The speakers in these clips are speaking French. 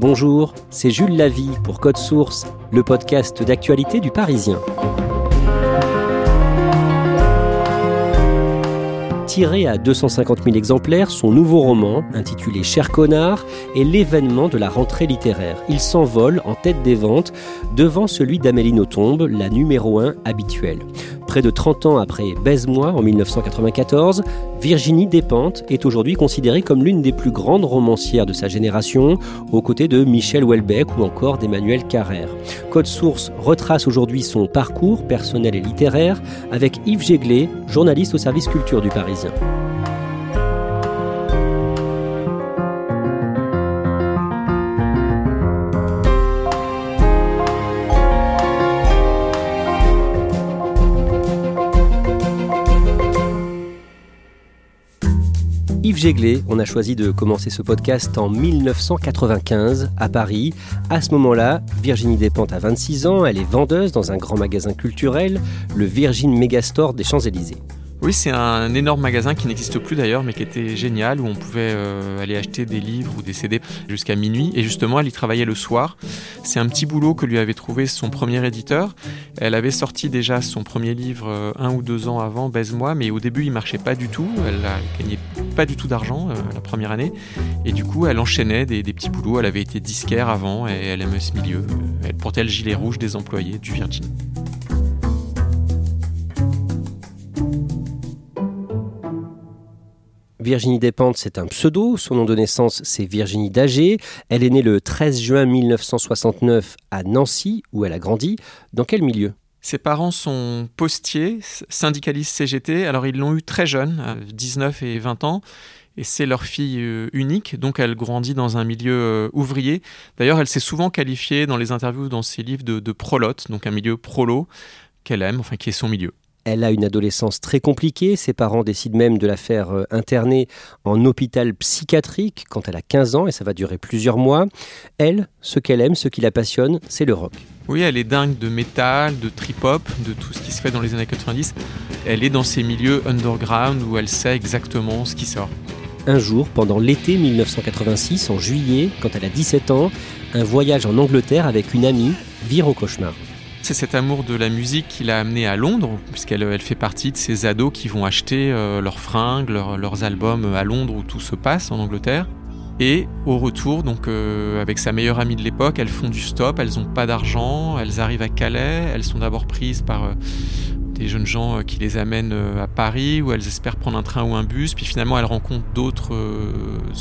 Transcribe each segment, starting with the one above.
Bonjour, c'est Jules Lavie pour Code Source, le podcast d'actualité du Parisien. tiré à 250 000 exemplaires, son nouveau roman, intitulé Cher connard, est l'événement de la rentrée littéraire. Il s'envole en tête des ventes devant celui d'Amélie Nothomb, la numéro 1 habituelle. Près de 30 ans après Baise-moi en 1994, Virginie Despentes est aujourd'hui considérée comme l'une des plus grandes romancières de sa génération, aux côtés de Michel Houellebecq ou encore d'Emmanuel Carrère. Code Source retrace aujourd'hui son parcours personnel et littéraire avec Yves Jéglé, journaliste au service culture du Parisien. Jéglé, on a choisi de commencer ce podcast en 1995 à Paris. À ce moment-là, Virginie Despentes a 26 ans, elle est vendeuse dans un grand magasin culturel, le Virgin Megastore des Champs-Élysées. Oui, c'est un énorme magasin qui n'existe plus d'ailleurs, mais qui était génial, où on pouvait euh, aller acheter des livres ou des CD jusqu'à minuit. Et justement, elle y travaillait le soir. C'est un petit boulot que lui avait trouvé son premier éditeur. Elle avait sorti déjà son premier livre euh, un ou deux ans avant, Baise-moi, mais au début, il marchait pas du tout. Elle a gagné pas du tout d'argent euh, la première année. Et du coup, elle enchaînait des, petits boulots. Elle avait été disquaire avant et elle aimait ce milieu. Elle portait le gilet rouge des employés du Virgin. Virginie Despentes, c'est un pseudo. Son nom de naissance, c'est Virginie Dagé. Elle est née le 13 juin 1969 à Nancy, où elle a grandi. Dans quel milieu? Ses parents sont postiers, syndicalistes CGT. Alors ils l'ont eu très jeune, à 19 et 20 ans, et c'est leur fille euh, unique, donc elle grandit dans un milieu euh, ouvrier. D'ailleurs, elle s'est souvent qualifiée dans les interviews, dans ses livres, de, de prolote, donc un milieu prolo qu'elle aime, enfin qui est son milieu. Elle a une adolescence très compliquée. Ses parents décident même de la faire euh, interner en hôpital psychiatrique quand elle a 15 ans et ça va durer plusieurs mois. Elle, ce qu'elle aime, ce qui la passionne, c'est le rock. Oui, elle est dingue de métal, de trip-hop, de tout ce qui se fait dans les années 90. Elle est dans ces milieux underground où elle sait exactement ce qui sort. Un jour, pendant l'été 1986, en juillet, quand elle a 17 ans, un voyage en Angleterre avec une amie vire au cauchemar. C'est cet amour de la musique qui l'a amenée à Londres, puisqu'elle elle fait partie de ces ados qui vont acheter euh, leurs fringues, leurs albums à Londres où tout se passe en Angleterre. Et au retour, donc euh, avec sa meilleure amie de l'époque, elles font du stop, elles n'ont pas d'argent, elles arrivent à Calais, elles sont d'abord prises par euh, des jeunes gens qui les amènent à Paris, où elles espèrent prendre un train ou un bus, puis finalement elles rencontrent d'autres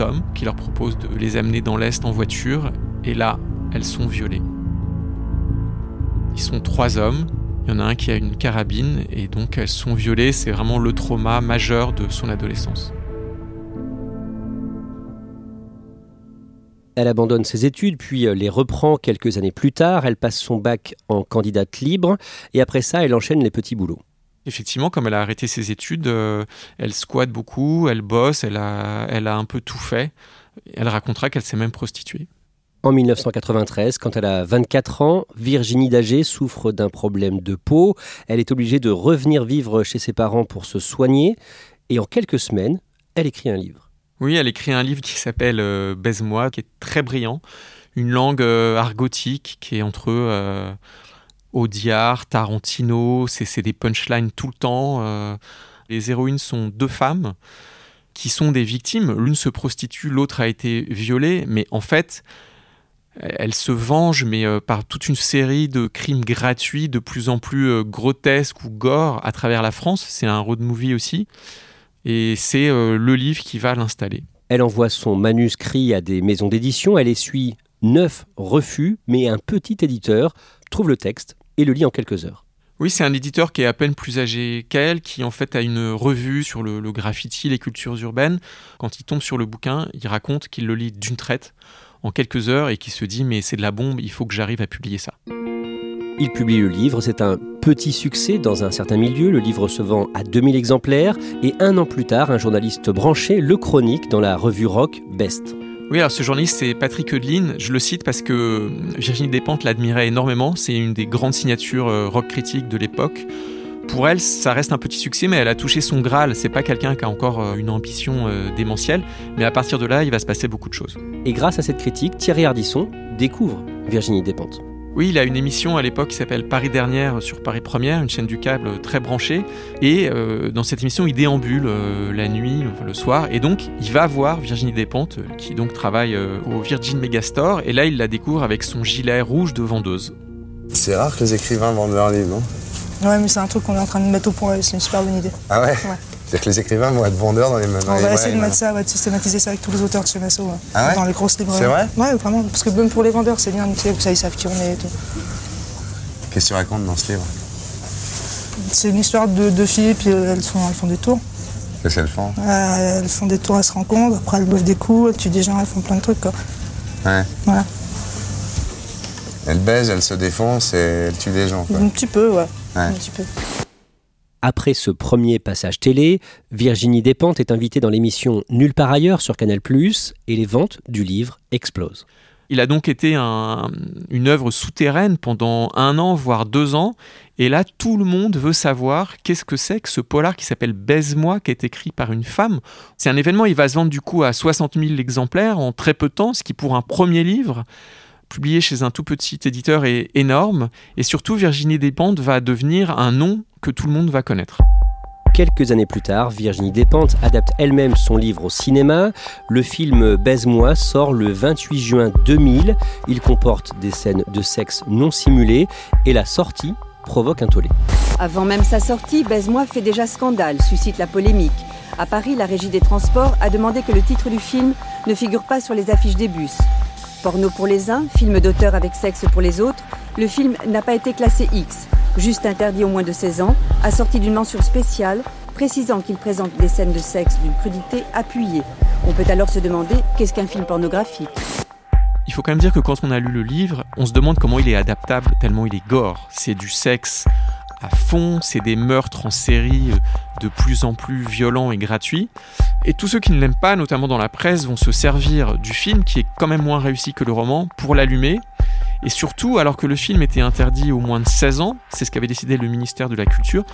hommes qui leur proposent de les amener dans l'Est en voiture, et là, elles sont violées. Ils sont trois hommes. Il y en a un qui a une carabine et donc elles sont violées. C'est vraiment le trauma majeur de son adolescence. Elle abandonne ses études, puis euh, les reprend quelques années plus tard. Elle passe son bac en candidate libre et après ça, elle enchaîne les petits boulots. Effectivement, comme elle a arrêté ses études, euh, elle squatte beaucoup, elle bosse, elle a, elle a un peu tout fait. Elle racontera qu'elle s'est même prostituée. En 1993, quand elle a 24 ans, Virginie Dagé souffre d'un problème de peau. Elle est obligée de revenir vivre chez ses parents pour se soigner. Et en quelques semaines, elle écrit un livre. Oui, elle écrit un livre qui s'appelle euh, Baise-moi, qui est très brillant. Une langue euh, argotique qui est entre euh, Audiard, Tarantino. C'est des punchlines tout le temps. Les héroïnes sont deux femmes qui sont des victimes. L'une se prostitue, l'autre a été violée, mais en fait, elle se venge, mais euh, par toute une série de crimes gratuits, de plus en plus euh, grotesques ou gore à travers la France. C'est un road movie aussi. Et c'est euh, le livre qui va l'installer. Elle envoie son manuscrit à des maisons d'édition. Elle essuie neuf refus, mais un petit éditeur trouve le texte et le lit en quelques heures. Oui, c'est un éditeur qui est à peine plus âgé qu'elle, qui en fait a une revue sur le, le, graffiti, les cultures urbaines. Quand il tombe sur le bouquin, il raconte qu'il le lit d'une traite en quelques heures et qui se dit mais c'est de la bombe, il faut que j'arrive à publier ça. Il publie le livre, c'est un petit succès dans un certain milieu, le livre se vend à 2000 exemplaires et un an plus tard, un journaliste branché le chronique dans la revue rock Best. Oui, alors ce journaliste, c'est Patrick Eudeline. Je le cite parce que Virginie Despentes l'admirait énormément. C'est une des grandes signatures euh, rock critiques de l'époque. Pour elle, ça reste un petit succès, mais elle a touché son Graal. C'est pas quelqu'un qui a encore euh, une ambition euh, démentielle, mais à partir de là, il va se passer beaucoup de choses. Et grâce à cette critique, Thierry Ardisson découvre Virginie Despentes. Oui, il a une émission à l'époque qui s'appelle Paris Dernière sur Paris Première, une chaîne du câble très branchée. Et euh, dans cette émission, il déambule euh, la nuit, le soir. Et donc, il va voir Virginie Despentes, euh, qui donc travaille euh, au Virgin Megastore. Et là, il la découvre avec son gilet rouge de vendeuse. C'est rare que les écrivains vendent leurs livres, non? Ouais, mais c'est un truc qu'on est en train de mettre au point. C'est une super bonne idée. Ah ouais, Ouais. C'est-à-dire que les écrivains vont être vendeurs dans les dans On va essayer de mettre ça, ouais, de systématiser ça avec tous les auteurs de chez Masso. ouais. Ah ouais? Dans les grosses librairies. C'est vrai? Ouais, vraiment. Parce que même pour les vendeurs, c'est bien, tu sais, ça, ils savent qui on est et tout. Qu'est-ce que tu racontes dans ce livre? C'est une histoire de deux filles, puis euh, elles font, elles font des tours. Qu'est-ce qu'elles font? Euh, elles font des tours, elles se rencontrent, après elles boivent des coups, elles tuent des gens, elles font plein de trucs, quoi. Ouais. Voilà. Elles baisent, elles se défoncent et elles tuent des gens. Quoi. Un petit peu, ouais. Ouais. Un petit peu. Après ce premier passage télé, Virginie Despentes est invitée dans l'émission Nulle part ailleurs sur Canal+, et les ventes du livre explosent. Il a donc été un- une œuvre souterraine pendant un an, voire deux ans. Et là, tout le monde veut savoir qu'est-ce que c'est que ce polar qui s'appelle Baise-moi, qui est écrit par une femme. C'est un événement, il va se vendre du coup à 60 000 exemplaires en très peu de temps, ce qui pour un premier livre, publié chez un tout petit éditeur, est énorme. Et surtout, Virginie Despentes va devenir un nom que tout le monde va connaître. Quelques années plus tard, Virginie Despentes adapte elle-même son livre au cinéma. Le film Baise-moi sort le 28 juin 2000. Il comporte des scènes de sexe non simulées et la sortie provoque un tollé. Avant même sa sortie, Baise-moi fait déjà scandale, suscite la polémique. À Paris, la régie des transports a demandé que le titre du film ne figure pas sur les affiches des bus. Porno pour les uns, film d'auteur avec sexe pour les autres, le film n'a pas été classé X, juste interdit au moins de 16 ans, assorti d'une mention spéciale précisant qu'il présente des scènes de sexe d'une crudité appuyée. On peut alors se demander qu'est-ce qu'un film pornographique? Il faut quand même dire que quand on a lu le livre, on se demande comment il est adaptable tellement il est gore. C'est du sexe à fond, c'est des meurtres en série euh, de plus en plus violents et gratuits. Et tous ceux qui ne l'aiment pas, notamment dans la presse, vont se servir du film, qui est quand même moins réussi que le roman, pour l'allumer. Et surtout, alors que le film était interdit au moins de 16 ans, c'est ce qu'avait décidé le ministère de la Culture,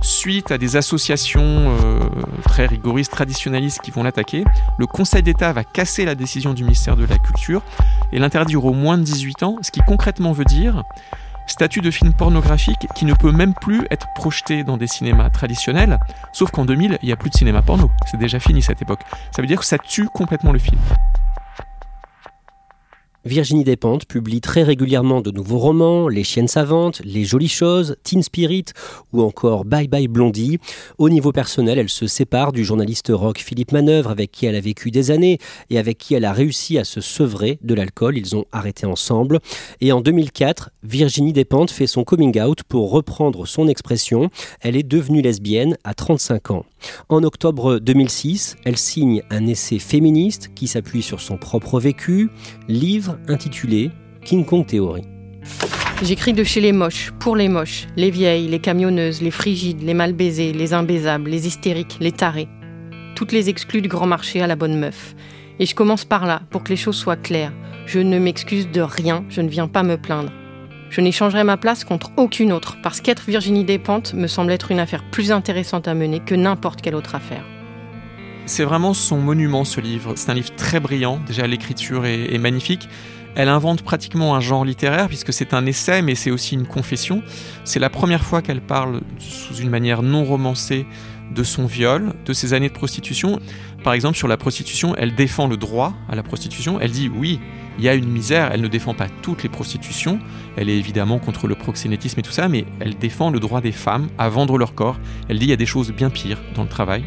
suite à des associations euh, très rigoristes, traditionnalistes qui vont l'attaquer, le Conseil d'État va casser la décision du ministère de la Culture et l'interdire aux moins de 18 ans, ce qui concrètement veut dire statut de film pornographique qui ne peut même plus être projeté dans des cinémas traditionnels, sauf qu'en 2000, il n'y a plus de cinéma porno. C'est déjà fini cette époque. Ça veut dire que ça tue complètement le film. Virginie Despentes publie très régulièrement de nouveaux romans, Les Chiennes Savantes, Les Jolies Choses, Teen Spirit ou encore Bye Bye Blondie. Au niveau personnel, elle se sépare du journaliste rock Philippe Manœuvre avec qui elle a vécu des années et avec qui elle a réussi à se sevrer de l'alcool. Ils ont arrêté ensemble. Et en 2004, Virginie Despentes fait son coming out pour reprendre son expression. Elle est devenue lesbienne à 35 ans. En octobre 2006, elle signe un essai féministe qui s'appuie sur son propre vécu, intitulé King Kong Theory. J'écris de chez les moches, pour les moches, les vieilles, les camionneuses, les frigides, les mal baisées, les imbaisables, les hystériques, les tarés. Toutes les exclues du grand marché à la bonne meuf. Et je commence par là, pour que les choses soient claires. Je ne m'excuse de rien, je ne viens pas me plaindre. Je n'échangerai ma place contre aucune autre, parce qu'être Virginie Despentes me semble être une affaire plus intéressante à mener que n'importe quelle autre affaire. C'est vraiment son monument ce livre. C'est un livre très brillant, déjà l'écriture est, magnifique. Elle invente pratiquement un genre littéraire puisque c'est un essai mais c'est aussi une confession. C'est la première fois qu'elle parle sous une manière non romancée de son viol, de ses années de prostitution. Par exemple, sur la prostitution, elle défend le droit à la prostitution. Elle dit oui, il y a une misère, elle ne défend pas toutes les prostitutions, elle est évidemment contre le proxénétisme et tout ça, mais elle défend le droit des femmes à vendre leur corps. Elle dit il y a des choses bien pires dans le travail.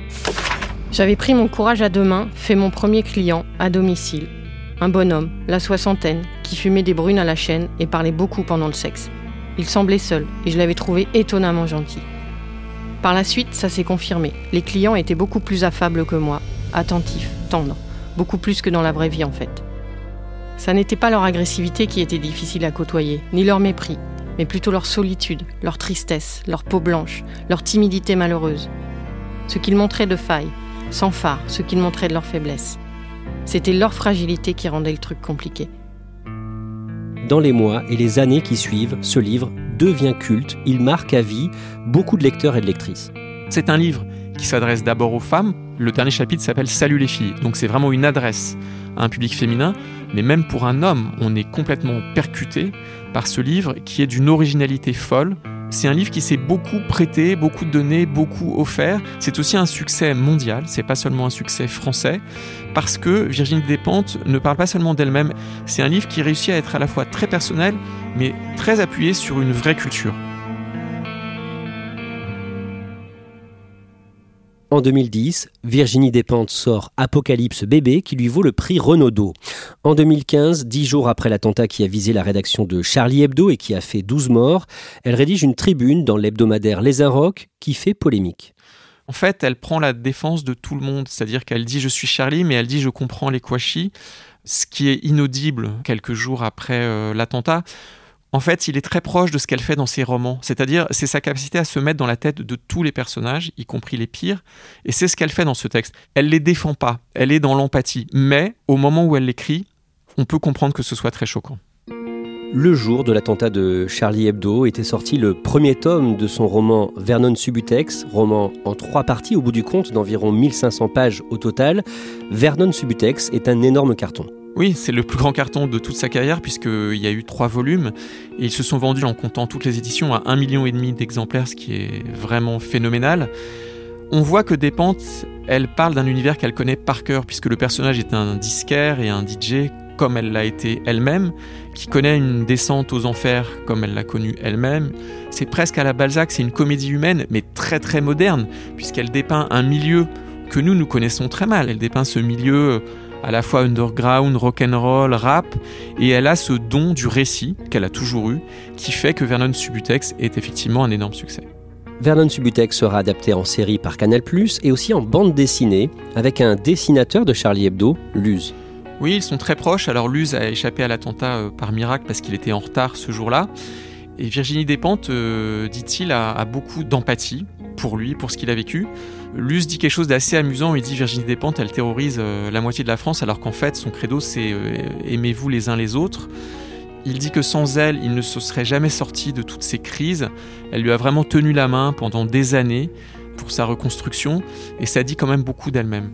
J'avais pris mon courage à deux mains, fait mon premier client à domicile. Un bonhomme, la soixantaine, qui fumait des brunes à la chaîne et parlait beaucoup pendant le sexe. Il semblait seul et je l'avais trouvé étonnamment gentil. Par la suite, ça s'est confirmé. Les clients étaient beaucoup plus affables que moi, attentifs, tendres, beaucoup plus que dans la vraie vie en fait. Ça n'était pas leur agressivité qui était difficile à côtoyer, ni leur mépris, mais plutôt leur solitude, leur tristesse, leur peau blanche, leur timidité malheureuse. Ce qu'ils montraient de failles, sans phare, ce qu'ils montraient de leur faiblesse. C'était leur fragilité qui rendait le truc compliqué. Dans les mois et les années qui suivent, ce livre devient culte, il marque à vie beaucoup de lecteurs et de lectrices. C'est un livre qui s'adresse d'abord aux femmes. Le dernier chapitre s'appelle Salut les filles, donc c'est vraiment une adresse à un public féminin, mais même pour un homme, on est complètement percuté par ce livre qui est d'une originalité folle. C'est un livre qui s'est beaucoup prêté, beaucoup donné, beaucoup offert. C'est aussi un succès mondial, c'est pas seulement un succès français, parce que Virginie Despentes ne parle pas seulement d'elle-même. C'est un livre qui réussit à être à la fois très personnel, mais très appuyé sur une vraie culture. En 2010, Virginie Despentes sort Apocalypse bébé qui lui vaut le prix Renaudot. En 2015, dix jours après l'attentat qui a visé la rédaction de Charlie Hebdo et qui a fait 12 morts, elle rédige une tribune dans l'hebdomadaire Les Inrocks qui fait polémique. En fait, elle prend la défense de tout le monde, c'est-à-dire qu'elle dit je suis Charlie, mais elle dit je comprends les Kouachi, ce qui est inaudible quelques jours après euh, l'attentat en fait, il est très proche de ce qu'elle fait dans ses romans. C'est-à-dire, c'est sa capacité à se mettre dans la tête de tous les personnages, y compris les pires. Et c'est ce qu'elle fait dans ce texte. Elle les défend pas. Elle est dans l'empathie. Mais, au moment où elle l'écrit, on peut comprendre que ce soit très choquant. Le jour de l'attentat de Charlie Hebdo était sorti le premier tome de son roman Vernon Subutex, roman en trois parties au bout du compte d'environ 1500 pages au total. Vernon Subutex est un énorme carton. Oui, c'est le plus grand carton de toute sa carrière puisqu'il y a eu trois volumes et ils se sont vendus en comptant toutes les éditions à un million et demi d'exemplaires, ce qui est vraiment phénoménal. On voit que Despentes, elle parle d'un univers qu'elle connaît par cœur puisque le personnage est un disquaire et un DJ comme elle l'a été elle-même, qui connaît une descente aux enfers comme elle l'a connue elle-même. C'est presque à la Balzac, c'est une comédie humaine mais très très moderne puisqu'elle dépeint un milieu que nous nous connaissons très mal. Elle dépeint ce milieu à la fois underground, rock'n'roll, rap, et elle a ce don du récit qu'elle a toujours eu, qui fait que Vernon Subutex est effectivement un énorme succès. Vernon Subutex sera adapté en série par Canal+, et aussi en bande dessinée, avec un dessinateur de Charlie Hebdo, Luz. Oui, ils sont très proches. Alors Luz a échappé à l'attentat euh, par miracle parce qu'il était en retard ce jour-là. Et Virginie Despentes, euh, dit-il, a beaucoup d'empathie pour lui, pour ce qu'il a vécu. Luce dit quelque chose d'assez amusant. Il dit Virginie Despentes, elle terrorise euh, la moitié de la France, alors qu'en fait, son credo, c'est euh, aimez-vous les uns les autres. Il dit que sans elle, il ne se serait jamais sorti de toutes ces crises. Elle lui a vraiment tenu la main pendant des années pour sa reconstruction, et ça dit quand même beaucoup d'elle-même.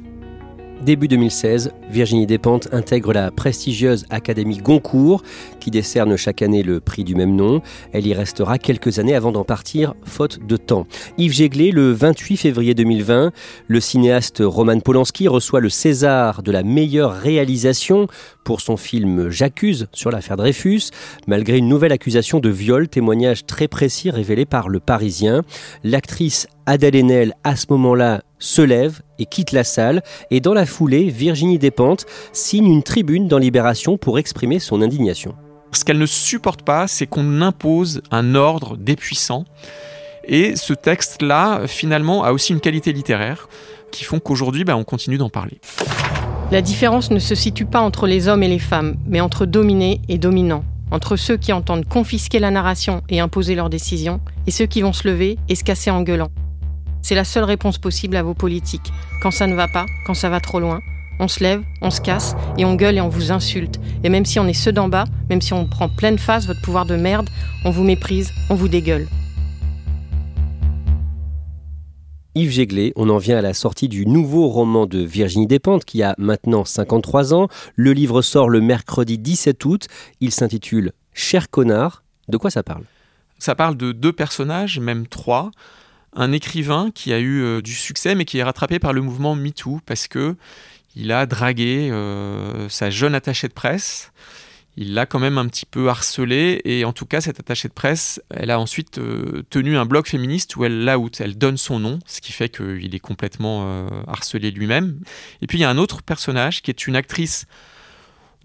Début 2016, Virginie Despentes intègre la prestigieuse Académie Goncourt, qui décerne chaque année le prix du même nom. Elle y restera quelques années avant d'en partir, faute de temps. Yves Jéglé, le 28 février 2020, le cinéaste Roman Polanski reçoit le César de la meilleure réalisation pour son film J'accuse sur l'affaire Dreyfus, malgré une nouvelle accusation de viol, témoignage très précis révélé par le Parisien. L'actrice Adèle Haenel, à ce moment-là, se lève et quitte la salle, et dans la foulée, Virginie Despentes signe une tribune dans Libération pour exprimer son indignation. Ce qu'elle ne supporte pas, c'est qu'on impose un ordre des puissants. Et ce texte-là, finalement, a aussi une qualité littéraire qui font qu'aujourd'hui, ben, on continue d'en parler. La différence ne se situe pas entre les hommes et les femmes, mais entre dominés et dominants, entre ceux qui entendent confisquer la narration et imposer leurs décisions, et ceux qui vont se lever et se casser en gueulant. C'est la seule réponse possible à vos politiques. Quand ça ne va pas, quand ça va trop loin, on se lève, on se casse et on gueule et on vous insulte. Et même si on est ceux d'en bas, même si on prend pleine face votre pouvoir de merde, on vous méprise, on vous dégueule. Yves Jéglé, on en vient à la sortie du nouveau roman de Virginie Despentes qui a maintenant 53 ans. Le livre sort le mercredi 17 août. Il s'intitule Cher connard. De quoi ça parle? Ça parle de deux personnages, même trois. Un écrivain qui a eu euh, du succès mais qui est rattrapé par le mouvement MeToo parce que il a dragué euh, sa jeune attachée de presse. Il l'a quand même un petit peu harcelé et en tout cas cette attachée de presse, elle a ensuite euh, tenu un blog féministe où elle l'out, elle donne son nom, ce qui fait qu'il est complètement harcelé lui-même. Et puis il y a un autre personnage qui est une actrice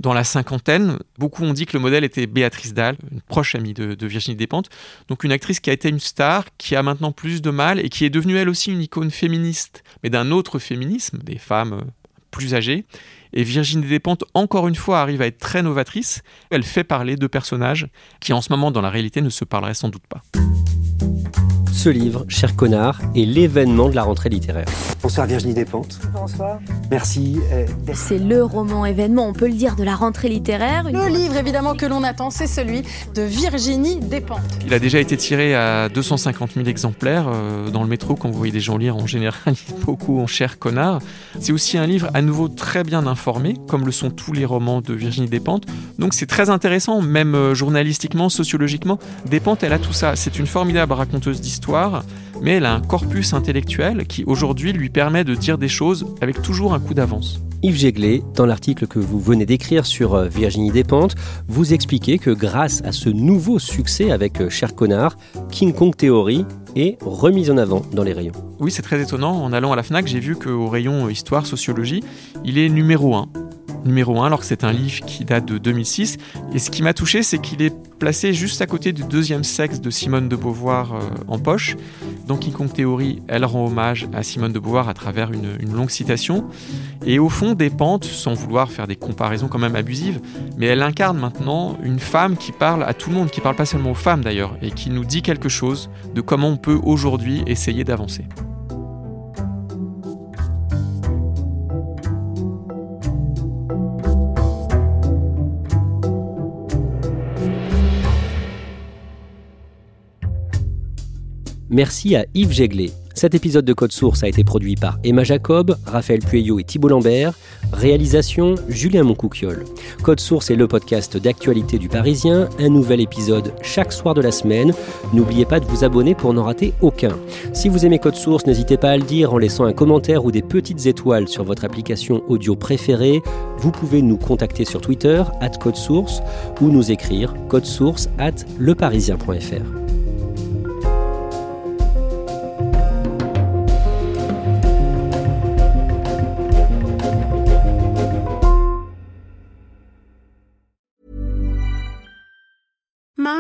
dans la cinquantaine. Beaucoup ont dit que le modèle était Béatrice Dalle, une proche amie de, Virginie Despentes. Donc une actrice qui a été une star, qui a maintenant plus de mal et qui est devenue elle aussi une icône féministe, mais d'un autre féminisme, des femmes euh, plus âgées. Et Virginie Despentes, encore une fois, arrive à être très novatrice. Elle fait parler de personnages qui, en ce moment, dans la réalité, ne se parleraient sans doute pas. Ce livre, Cher connard, est l'événement de la rentrée littéraire. Bonsoir Virginie Despentes. Bonsoir. Merci. Euh, c'est le roman événement, on peut le dire, de la rentrée littéraire. Le livre évidemment que l'on attend, c'est celui de Virginie Despentes. Il a déjà été tiré à 250 000 exemplaires euh, dans le métro quand vous voyez des gens lire en général beaucoup en cher connard. C'est aussi un livre à nouveau très bien informé, comme le sont tous les romans de Virginie Despentes. Donc c'est très intéressant, même euh, journalistiquement, sociologiquement. Despentes, elle a tout ça. C'est une formidable raconteuse d'histoire mais elle a un corpus intellectuel qui aujourd'hui lui permet de dire des choses avec toujours un coup d'avance. Yves Jéglet, dans l'article que vous venez d'écrire sur euh, Virginie Despentes, vous expliquez que grâce à ce nouveau succès avec euh, Cher Connard, King Kong Theory est remise en avant dans les rayons. Oui, c'est très étonnant. En allant à la FNAC, j'ai vu qu'au rayon euh, Histoire, Sociologie, il est numéro 1 numéro 1 alors que c'est un livre qui date de 2006. Et ce qui m'a touché, c'est qu'il est placé juste à côté du deuxième sexe de Simone de Beauvoir en poche. Dans King Théorie, elle rend hommage à Simone de Beauvoir à travers une, longue citation. Et au fond, des pentes, sans vouloir faire des comparaisons quand même abusives, mais elle incarne maintenant une femme qui parle à tout le monde, qui parle pas seulement aux femmes d'ailleurs, et qui nous dit quelque chose de comment on peut aujourd'hui essayer d'avancer. Merci à Yves Jéglet. Cet épisode de Code Source a été produit par Emma Jacob, Raphaël Pueyo et Thibault Lambert. Réalisation Julien Moncouquiole. Code Source est le podcast d'actualité du Parisien. Un nouvel épisode chaque soir de la semaine. N'oubliez pas de vous abonner pour n'en rater aucun. Si vous aimez Code Source, n'hésitez pas à le dire en laissant un commentaire ou des petites étoiles sur votre application audio préférée. Vous pouvez nous contacter sur Twitter, at Code Source, ou nous écrire code source at leparisien.fr.